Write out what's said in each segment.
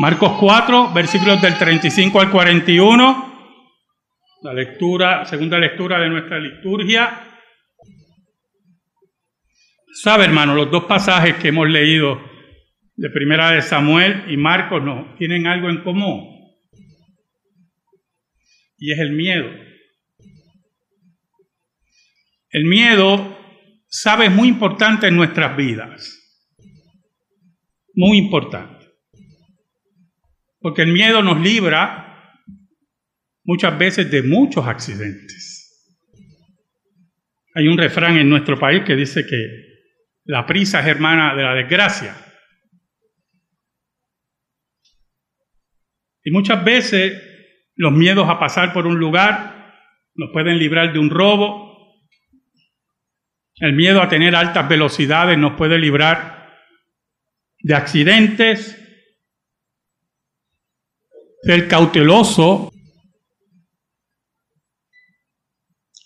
Marcos 4, versículos del 35 al 41. La lectura, segunda lectura de nuestra liturgia. Sabe, hermano, los dos pasajes que hemos leído de Primera de Samuel y Marcos no tienen algo en común. Y es el miedo. El miedo, sabe, es muy importante en nuestras vidas. Muy importante. Porque el miedo nos libra muchas veces de muchos accidentes. Hay un refrán en nuestro país que dice que la prisa es hermana de la desgracia. Y muchas veces los miedos a pasar por un lugar nos pueden librar de un robo. El miedo a tener altas velocidades nos puede librar de accidentes. Ser cauteloso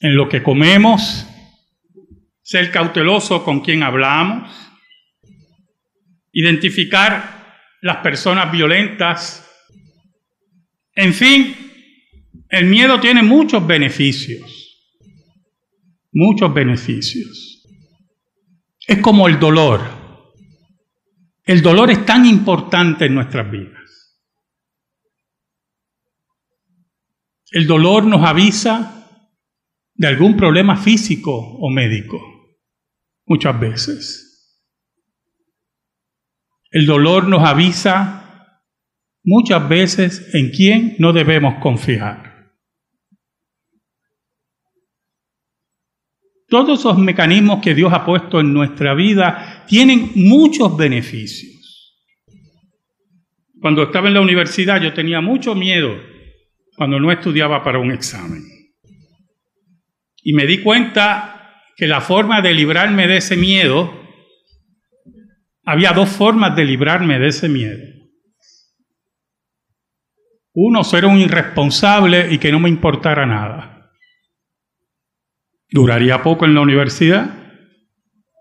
en lo que comemos. Ser cauteloso con quien hablamos. Identificar las personas violentas. En fin, el miedo tiene muchos beneficios, muchos beneficios. Es como el dolor. El dolor es tan importante en nuestras vidas. El dolor nos avisa de algún problema físico o médico, muchas veces. El dolor nos avisa muchas veces en quién no debemos confiar. Todos esos mecanismos que Dios ha puesto en nuestra vida tienen muchos beneficios. Cuando estaba en la universidad yo tenía mucho miedo cuando no estudiaba para un examen. Y me di cuenta que la forma de librarme de ese miedo, había dos formas de librarme de ese miedo. Uno, ser un irresponsable y que no me importara nada. Duraría poco en la universidad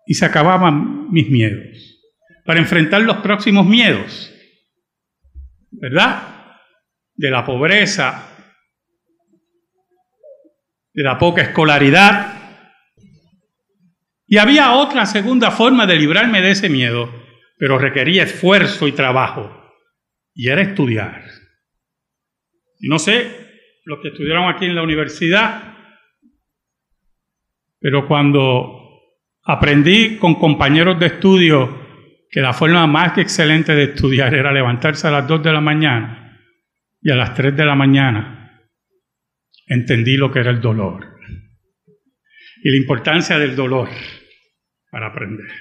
y se acababan mis miedos. Para enfrentar los próximos miedos, ¿verdad? De la pobreza, de la poca escolaridad. Y había otra segunda forma de librarme de ese miedo, pero requería esfuerzo y trabajo, y era estudiar. Y no sé, los que estudiaron aquí en la universidad, pero cuando aprendí con compañeros de estudio que la forma más excelente de estudiar era levantarse a las 2 de la mañana y a las 3 de la mañana, entendí lo que era el dolor y la importancia del dolor para aprender.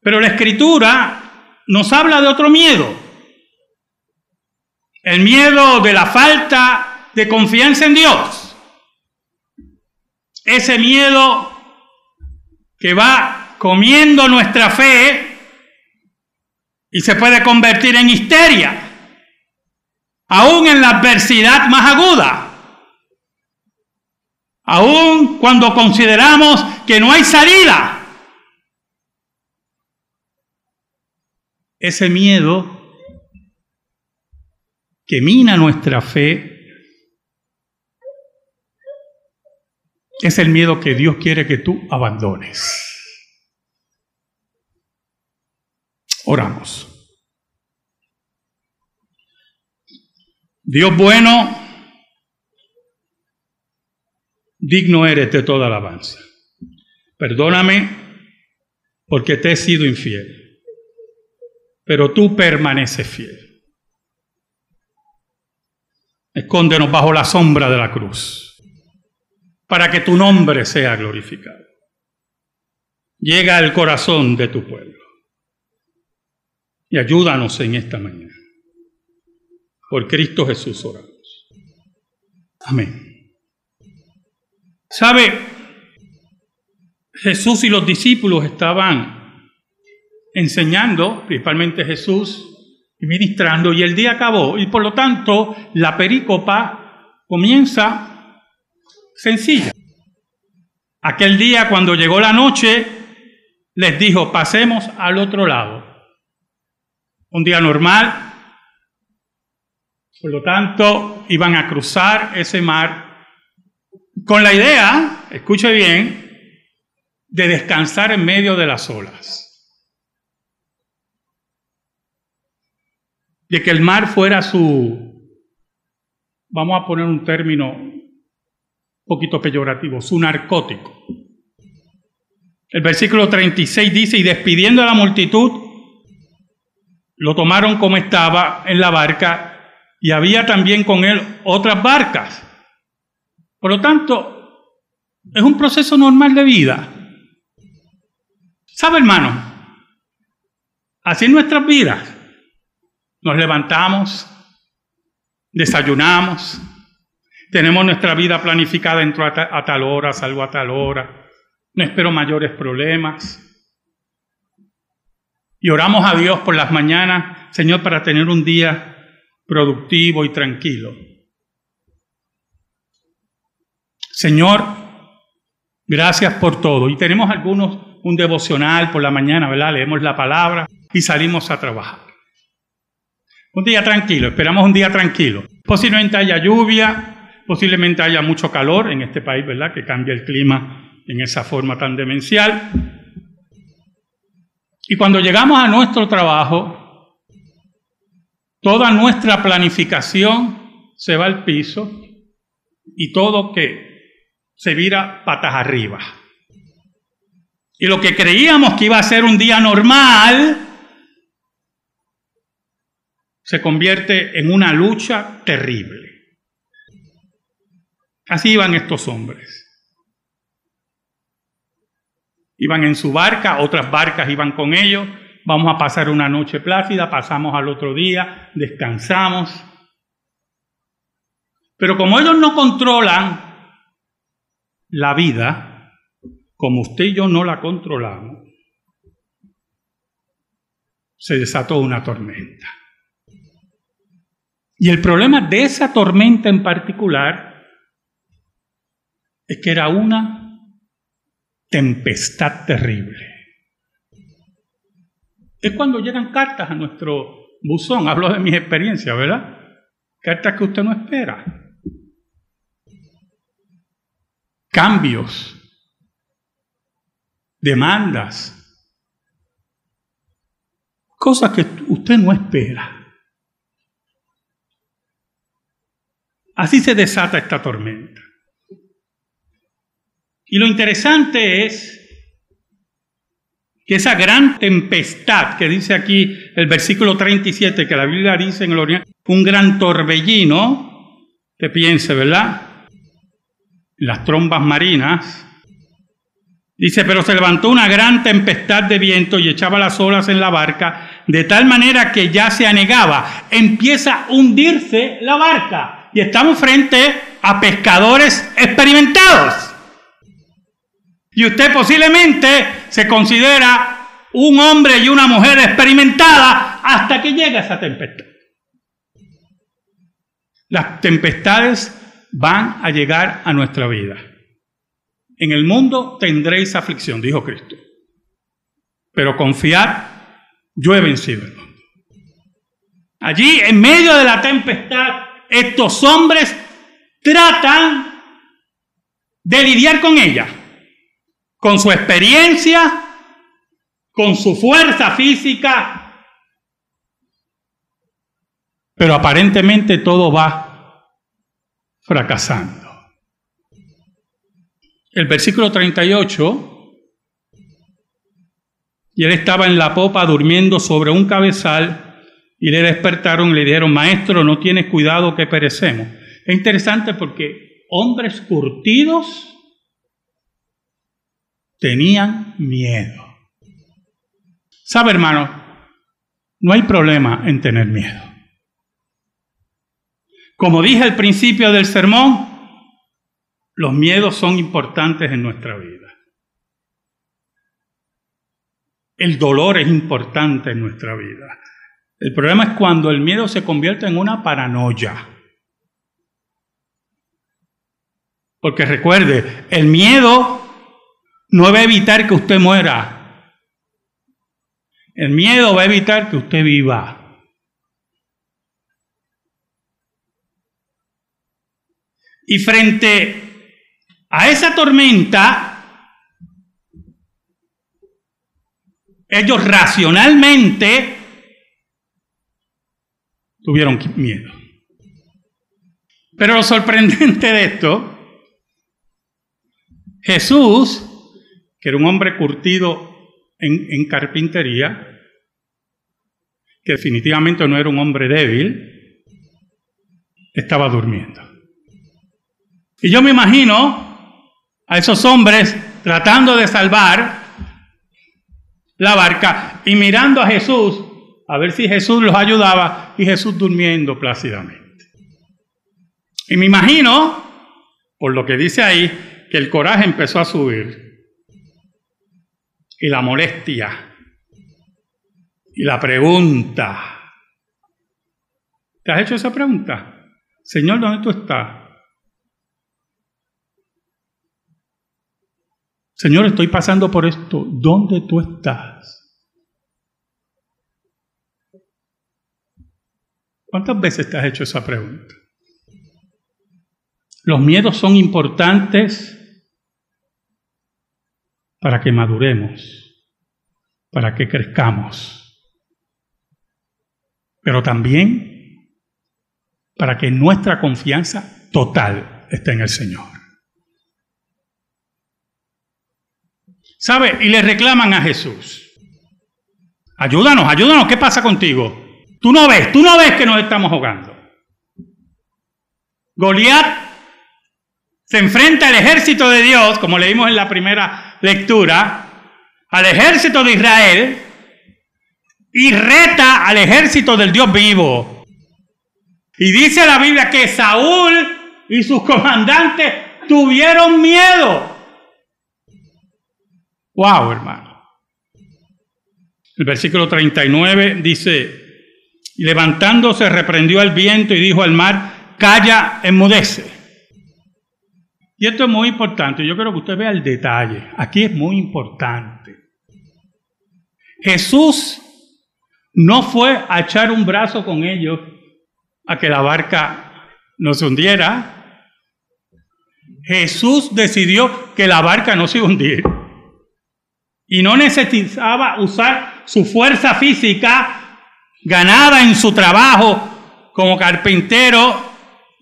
Pero la escritura nos habla de otro miedo, el miedo de la falta de confianza en Dios. Ese miedo que va comiendo nuestra fe y se puede convertir en histeria, aún en la adversidad más aguda, aún cuando consideramos que no hay salida. Ese miedo que mina nuestra fe es el miedo que Dios quiere que tú abandones. Oramos. Dios bueno, digno eres de toda alabanza. Perdóname porque te he sido infiel, pero tú permaneces fiel. Escóndenos bajo la sombra de la cruz para que tu nombre sea glorificado. Llega al corazón de tu pueblo y ayúdanos en esta mañana. Por Cristo Jesús oramos. Amén. ¿Sabe? Jesús y los discípulos estaban enseñando, principalmente Jesús, y ministrando, y el día acabó, y por lo tanto la perícopa comienza sencilla. Aquel día cuando llegó la noche, les dijo, pasemos al otro lado. un día normal. Por lo tanto, iban a cruzar ese mar con la idea, escuche bien, de descansar en medio de las olas. De que el mar fuera su, vamos a poner un término un poquito peyorativo, su narcótico. El versículo 36 dice, y despidiendo a la multitud, lo tomaron como estaba en la barca y había también con él otras barcas. Por lo tanto, es un proceso normal de vida. ¿Sabe, hermano? Así en nuestras vidas. Nos levantamos, desayunamos, tenemos nuestra vida planificada, entro a, tal hora, salgo a tal hora no espero mayores problemas. Y oramos a Dios por las mañanas, Señor, para tener un día productivo y tranquilo. Señor, gracias por todo. Y tenemos algunos un devocional por la mañana, ¿verdad? Leemos la palabra y salimos a trabajar. Un día tranquilo, esperamos un día tranquilo. Posiblemente haya lluvia, posiblemente haya mucho calor en este país, ¿verdad? Que cambia el clima en esa forma tan demencial. Y cuando llegamos a nuestro trabajo, toda nuestra planificación se va al piso y todo que se vira patas arriba. Y lo que creíamos que iba a ser un día normal se convierte en una lucha terrible. Así iban estos hombres. Iban en su barca, otras barcas iban con ellos. Vamos a pasar una noche plácida, pasamos al otro día, descansamos. Pero como ellos no controlan la vida, como usted y yo no la controlamos, se desató una tormenta. Y el problema de esa tormenta en particular es que era una tempestad terrible. Es cuando llegan cartas a nuestro buzón, hablo de mis experiencias, ¿verdad? Cartas que usted no espera. Cambios, demandas, cosas que usted no espera. Así se desata esta tormenta. Y lo interesante es que esa gran tempestad que dice aquí el versículo 37, que la Biblia dice en el Oriente, un gran torbellino, que piense, ¿verdad? Las trombas marinas. Dice, pero se levantó una gran tempestad de viento y echaba las olas en la barca, de tal manera que ya se anegaba. Empieza a hundirse la barca y estamos frente a pescadores experimentados. Y usted posiblemente se considera un hombre y una mujer experimentada hasta que llega esa tempestad. Las tempestades van a llegar a nuestra vida. En el mundo tendréis aflicción, dijo Cristo. Pero confiad, yo he vencido el mundo. Allí, en medio de la tempestad, estos hombres tratan de lidiar con ella con su experiencia, con su fuerza física, pero aparentemente todo va fracasando. El versículo 38, y él estaba en la popa durmiendo sobre un cabezal, y le despertaron y le dijeron, maestro, no tienes cuidado que perecemos. Es interesante porque hombres curtidos, tenían miedo. ¿Sabe, hermano? No hay problema en tener miedo. Como dije al principio del sermón, los miedos son importantes en nuestra vida. El dolor es importante en nuestra vida. El problema es cuando el miedo se convierte en una paranoia. Porque recuerde, el miedo no va a evitar que usted muera. El miedo va a evitar que usted viva. Y frente a esa tormenta, ellos racionalmente tuvieron miedo. Pero lo sorprendente de esto, Jesús, que era un hombre curtido en, carpintería, que definitivamente no era un hombre débil, estaba durmiendo. Y yo me imagino a esos hombres tratando de salvar la barca y mirando a Jesús a ver si Jesús los ayudaba y Jesús durmiendo plácidamente. Y me imagino, por lo que dice ahí, que el coraje empezó a subir y la molestia y la pregunta. ¿Te has hecho esa pregunta? Señor, ¿dónde tú estás? Señor, estoy pasando por esto. ¿Dónde tú estás? ¿Cuántas veces te has hecho esa pregunta? Los miedos son importantes para que maduremos, para que crezcamos, pero también para que nuestra confianza total esté en el Señor. ¿Sabe? Y le reclaman a Jesús. Ayúdanos, ayúdanos, ¿qué pasa contigo? Tú no ves, tú no ves que nos estamos ahogando. Goliat se enfrenta al ejército de Dios, como leímos en la primera lectura, al ejército de Israel y reta al ejército del Dios vivo. Y dice la Biblia que Saúl y sus comandantes tuvieron miedo. Wow, hermano. El versículo 39 dice, levantándose reprendió al viento y dijo al mar, calla, enmudece. Y esto es muy importante, yo quiero que usted vea el detalle. Aquí es muy importante. Jesús no fue a echar un brazo con ellos a que la barca no se hundiera. Jesús decidió que la barca no se hundiera. Y no necesitaba usar su fuerza física ganada en su trabajo como carpintero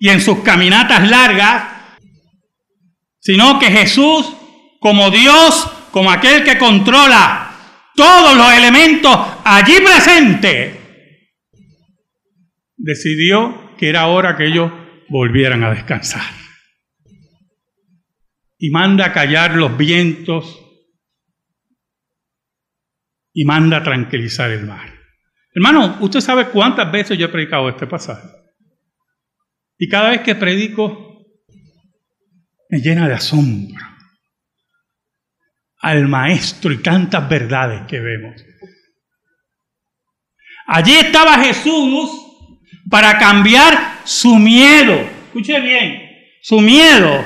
y en sus caminatas largas sino que Jesús, como Dios, como aquel que controla todos los elementos allí presentes, decidió que era hora que ellos volvieran a descansar. Y manda a callar los vientos y manda a tranquilizar el mar. Hermano, usted sabe cuántas veces yo he predicado este pasaje. Y cada vez que predico, llena de asombro al maestro y tantas verdades que vemos. Allí estaba Jesús para cambiar su miedo. Escuche bien, su miedo.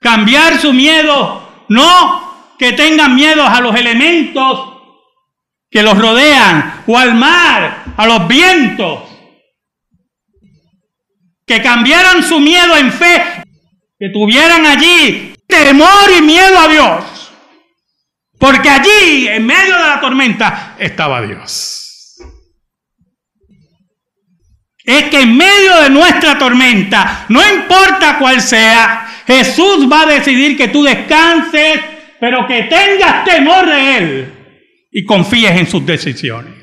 Cambiar su miedo, no que tengan miedo a los elementos que los rodean, o al mar, a los vientos, que cambiaran su miedo en fe, que tuvieran allí temor y miedo a Dios. Porque allí, en medio de la tormenta, estaba Dios. Es que en medio de nuestra tormenta, no importa cuál sea, Jesús va a decidir que tú descanses, pero que tengas temor de Él y confíes en sus decisiones.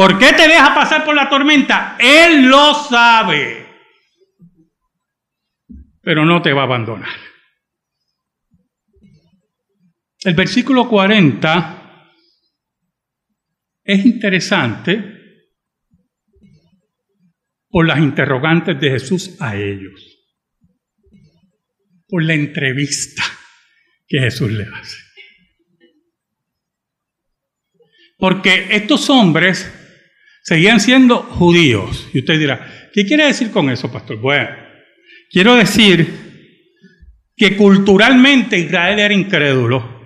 ¿Por qué te deja pasar por la tormenta? Él lo sabe. Pero no te va a abandonar. El versículo 40 es interesante por las interrogantes de Jesús a ellos, por la entrevista que Jesús le hace. Porque estos hombres Seguían siendo judíos. Y usted dirá, ¿qué quiere decir con eso, pastor? Bueno, quiero decir que culturalmente Israel era incrédulo.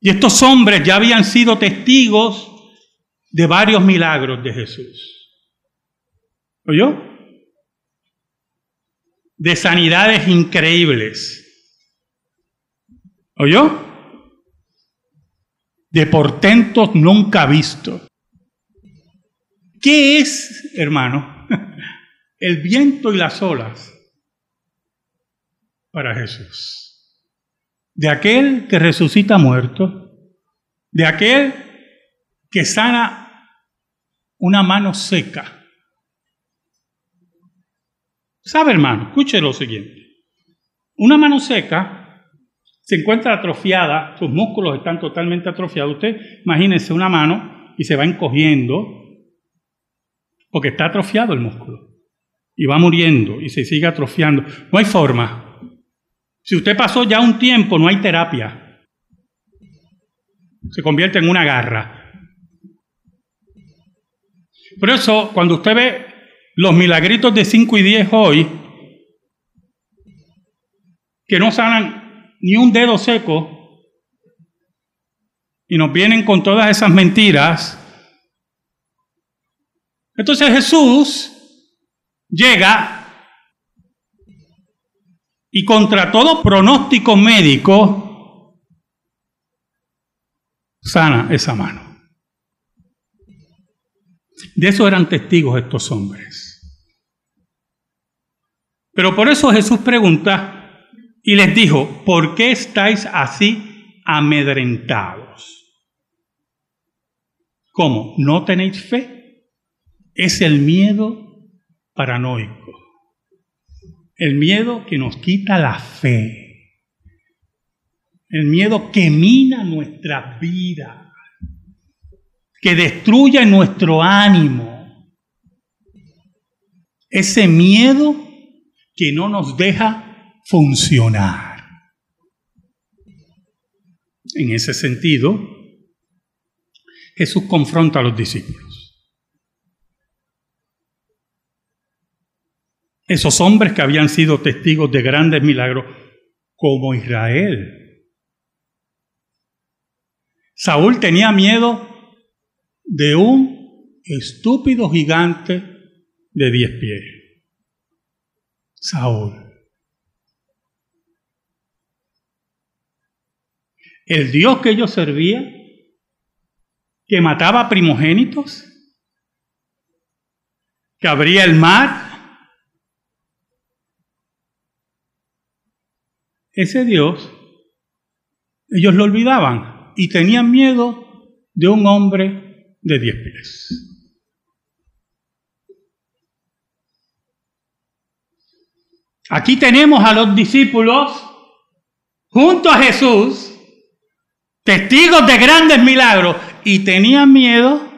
Y estos hombres ya habían sido testigos de varios milagros de Jesús. ¿Oyó? De sanidades increíbles. ¿Oyó? De portentos nunca vistos. ¿Qué es, hermano? El viento y las olas para Jesús de aquel que resucita muerto, de aquel que sana una mano seca. ¿Sabe, hermano? Escuche lo siguiente. Una mano seca se encuentra atrofiada, sus músculos están totalmente atrofiados. Usted imagínese una mano y se va encogiendo porque está atrofiado el músculo y va muriendo y se sigue atrofiando. No hay forma. Si usted pasó ya un tiempo, no hay terapia. Se convierte en una garra. Por eso, cuando usted ve los milagritos de 5 y 10 hoy, que no sanan ni un dedo seco, y nos vienen con todas esas mentiras, entonces Jesús llega y contra todo pronóstico médico, sana esa mano. De eso eran testigos estos hombres. Pero por eso Jesús pregunta y les dijo, ¿por qué estáis así amedrentados? ¿Cómo? ¿No tenéis fe? Es el miedo paranoico. El miedo que nos quita la fe. El miedo que mina nuestra vida. Que destruye nuestro ánimo. Ese miedo que no nos deja funcionar. En ese sentido, Jesús confronta a los discípulos. Esos hombres que habían sido testigos de grandes milagros, como Israel. Saúl tenía miedo de un estúpido gigante de diez pies. Saúl. El Dios que ellos servían, que mataba primogénitos, que abría el mar, ese Dios, ellos lo olvidaban y tenían miedo de un hombre de diez pies. Aquí tenemos a los discípulos junto a Jesús, testigos de grandes milagros, y tenían miedo,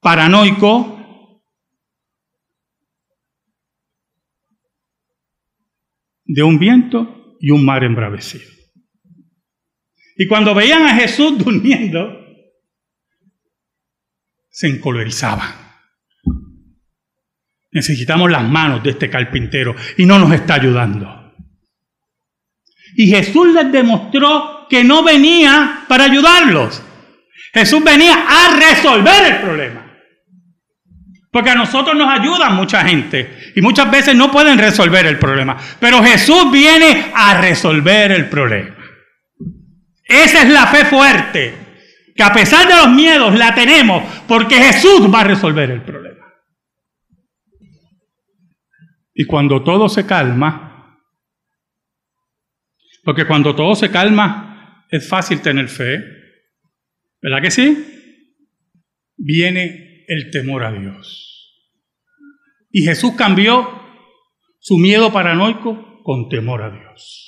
paranoico, de un viento y un mar embravecido. Y cuando veían a Jesús durmiendo, se encolerizaban. Necesitamos las manos de este carpintero y no nos está ayudando. Y Jesús les demostró que no venía para ayudarlos. Jesús venía a resolver el problema. Porque a nosotros nos ayuda mucha gente y muchas veces no pueden resolver el problema. Pero Jesús viene a resolver el problema. Esa es la fe fuerte, que a pesar de los miedos la tenemos porque Jesús va a resolver el problema. Y cuando todo se calma, porque cuando todo se calma es fácil tener fe, ¿verdad que sí? Viene el temor a Dios. Y Jesús cambió su miedo paranoico con temor a Dios.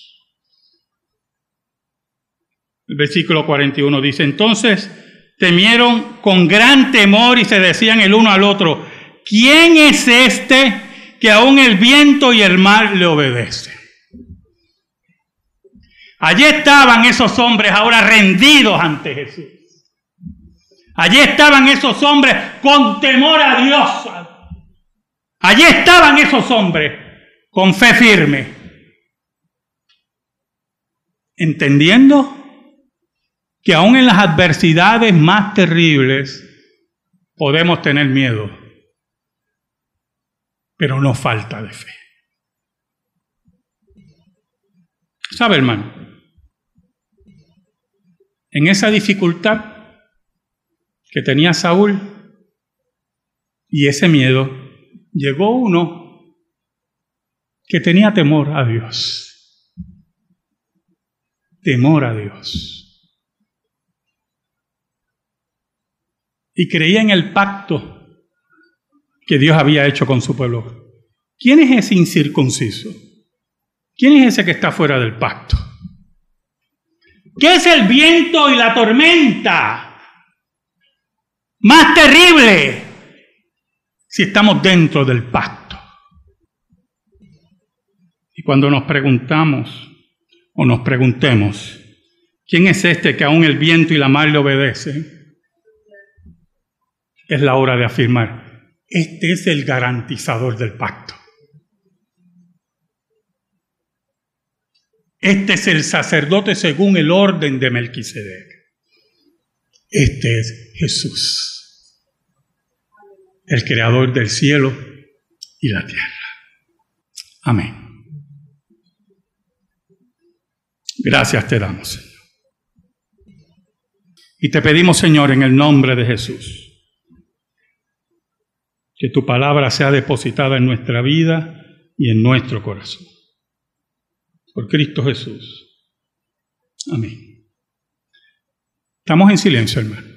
El versículo 41 dice, entonces temieron con gran temor y se decían el uno al otro, ¿quién es este que aún el viento y el mar le obedecen? Allí estaban esos hombres ahora rendidos ante Jesús. Allí estaban esos hombres con temor a Dios, Allí estaban esos hombres con fe firme, entendiendo que aún en las adversidades más terribles podemos tener miedo, pero no falta de fe. ¿Sabe, hermano? En esa dificultad que tenía Saúl y ese miedo, llegó uno que tenía temor a Dios. Temor a Dios. Y creía en el pacto que Dios había hecho con su pueblo. ¿Quién es ese incircunciso? ¿Quién es ese que está fuera del pacto? ¿Qué es el viento y la tormenta? Más terrible si estamos dentro del pacto. Y cuando nos preguntamos o nos preguntemos, ¿quién es este que aún el viento y la mar le obedecen? Es la hora de afirmar, este es el garantizador del pacto. Este es el sacerdote según el orden de Melquisedec. Este es Jesús, el creador del cielo y la tierra. Amén. Gracias te damos, Señor. Y te pedimos, Señor, en el nombre de Jesús, que tu palabra sea depositada en nuestra vida y en nuestro corazón por Cristo Jesús. Amén. Estamos en silencio, hermano.